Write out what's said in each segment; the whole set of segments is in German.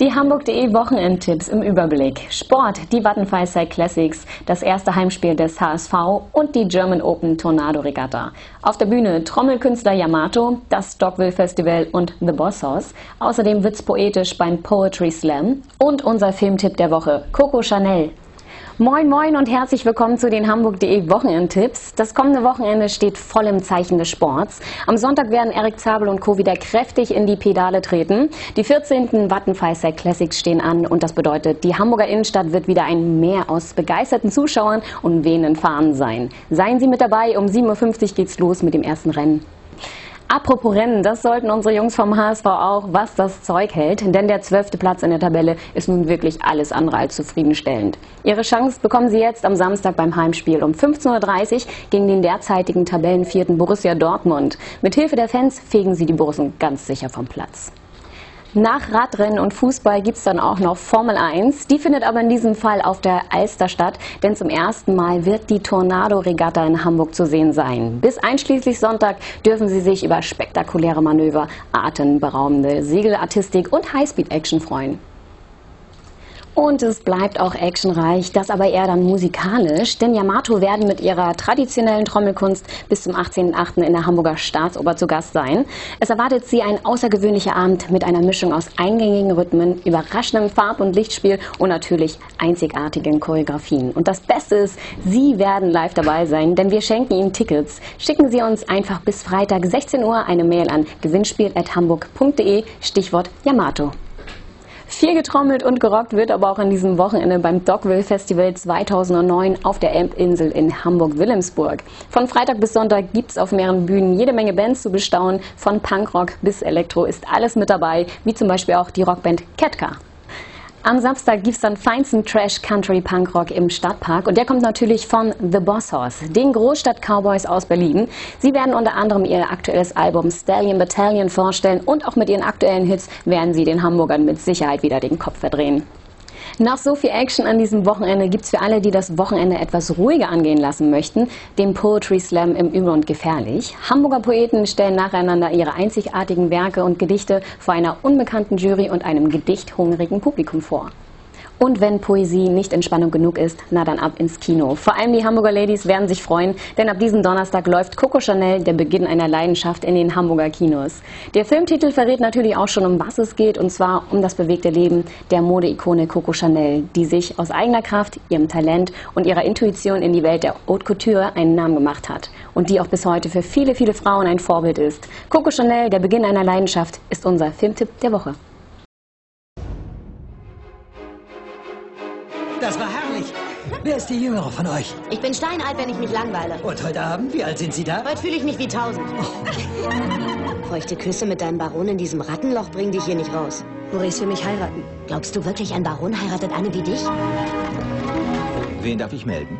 Die Hamburg.de Wochenendtipps im Überblick. Sport, die Vattenfall Classics, das erste Heimspiel des HSV und die German Open Tornado Regatta. Auf der Bühne Trommelkünstler Yamato, das Stockville Festival und The Boss House. Außerdem wird's poetisch beim Poetry Slam und unser Filmtipp der Woche, Coco Chanel. Moin Moin und herzlich willkommen zu den Hamburg.de Wochenendtipps. Das kommende Wochenende steht voll im Zeichen des Sports. Am Sonntag werden Erik Zabel und Co. wieder kräftig in die Pedale treten. Die 14. Vattenfall Classics stehen an und das bedeutet, die Hamburger Innenstadt wird wieder ein Meer aus begeisterten Zuschauern und wehenden Fahnen sein. Seien Sie mit dabei, um 7.50 Uhr geht's los mit dem ersten Rennen. Apropos Rennen, das sollten unsere Jungs vom HSV auch, was das Zeug hält, denn der zwölfte Platz in der Tabelle ist nun wirklich alles andere als zufriedenstellend. Ihre Chance bekommen sie jetzt am Samstag beim Heimspiel um 15.30 Uhr gegen den derzeitigen Tabellenvierten Borussia Dortmund. Mit Hilfe der Fans fegen sie die Borussen ganz sicher vom Platz. Nach Radrennen und Fußball gibt es dann auch noch Formel 1. Die findet aber in diesem Fall auf der Alster statt, denn zum ersten Mal wird die Tornado-Regatta in Hamburg zu sehen sein. Bis einschließlich Sonntag dürfen Sie sich über spektakuläre Manöver, atemberaubende Segelartistik und Highspeed-Action freuen. Und es bleibt auch actionreich, das aber eher dann musikalisch, denn Yamato werden mit ihrer traditionellen Trommelkunst bis zum 18.08. in der Hamburger Staatsoper zu Gast sein. Es erwartet sie ein außergewöhnlicher Abend mit einer Mischung aus eingängigen Rhythmen, überraschendem Farb- und Lichtspiel und natürlich einzigartigen Choreografien. Und das Beste ist, Sie werden live dabei sein, denn wir schenken Ihnen Tickets. Schicken Sie uns einfach bis Freitag 16 Uhr eine Mail an gewinnspiel.hamburg.de, Stichwort Yamato. Viel getrommelt und gerockt wird aber auch an diesem Wochenende beim Dogville Festival 2009 auf der Elbinsel in Hamburg-Wilhelmsburg. Von Freitag bis Sonntag gibt es auf mehreren Bühnen jede Menge Bands zu bestaunen. Von Punkrock bis Elektro ist alles mit dabei, wie zum Beispiel auch die Rockband Ketka. Am Samstag gibt es dann feinsten Trash Country Punk Rock im Stadtpark und der kommt natürlich von The Boss Horse, den Großstadt Cowboys aus Berlin. Sie werden unter anderem ihr aktuelles Album Stallion Battalion vorstellen und auch mit ihren aktuellen Hits werden sie den Hamburgern mit Sicherheit wieder den Kopf verdrehen. Nach so viel Action an diesem Wochenende gibt es für alle, die das Wochenende etwas ruhiger angehen lassen möchten, den Poetry Slam im Über und Gefährlich. Hamburger Poeten stellen nacheinander ihre einzigartigen Werke und Gedichte vor einer unbekannten Jury und einem gedichthungrigen Publikum vor. Und wenn Poesie nicht Entspannung genug ist, na dann ab ins Kino. Vor allem die Hamburger Ladies werden sich freuen, denn ab diesem Donnerstag läuft Coco Chanel, der Beginn einer Leidenschaft in den Hamburger Kinos. Der Filmtitel verrät natürlich auch schon, um was es geht, und zwar um das bewegte Leben der Modeikone Coco Chanel, die sich aus eigener Kraft, ihrem Talent und ihrer Intuition in die Welt der Haute Couture einen Namen gemacht hat und die auch bis heute für viele, viele Frauen ein Vorbild ist. Coco Chanel, der Beginn einer Leidenschaft, ist unser Filmtipp der Woche. Das war herrlich. Wer ist die Jüngere von euch? Ich bin steinalt, wenn ich mich langweile. Und heute Abend, wie alt sind Sie da? Heute fühle ich mich wie tausend. Oh. Feuchte Küsse mit deinem Baron in diesem Rattenloch bringen dich hier nicht raus. Maurice will mich heiraten. Glaubst du wirklich, ein Baron heiratet eine wie dich? Wen darf ich melden?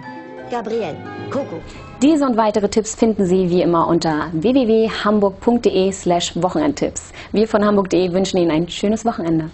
Gabriel, Coco. Diese und weitere Tipps finden Sie wie immer unter www.hamburg.de slash Wochenendtipps. Wir von hamburg.de wünschen Ihnen ein schönes Wochenende.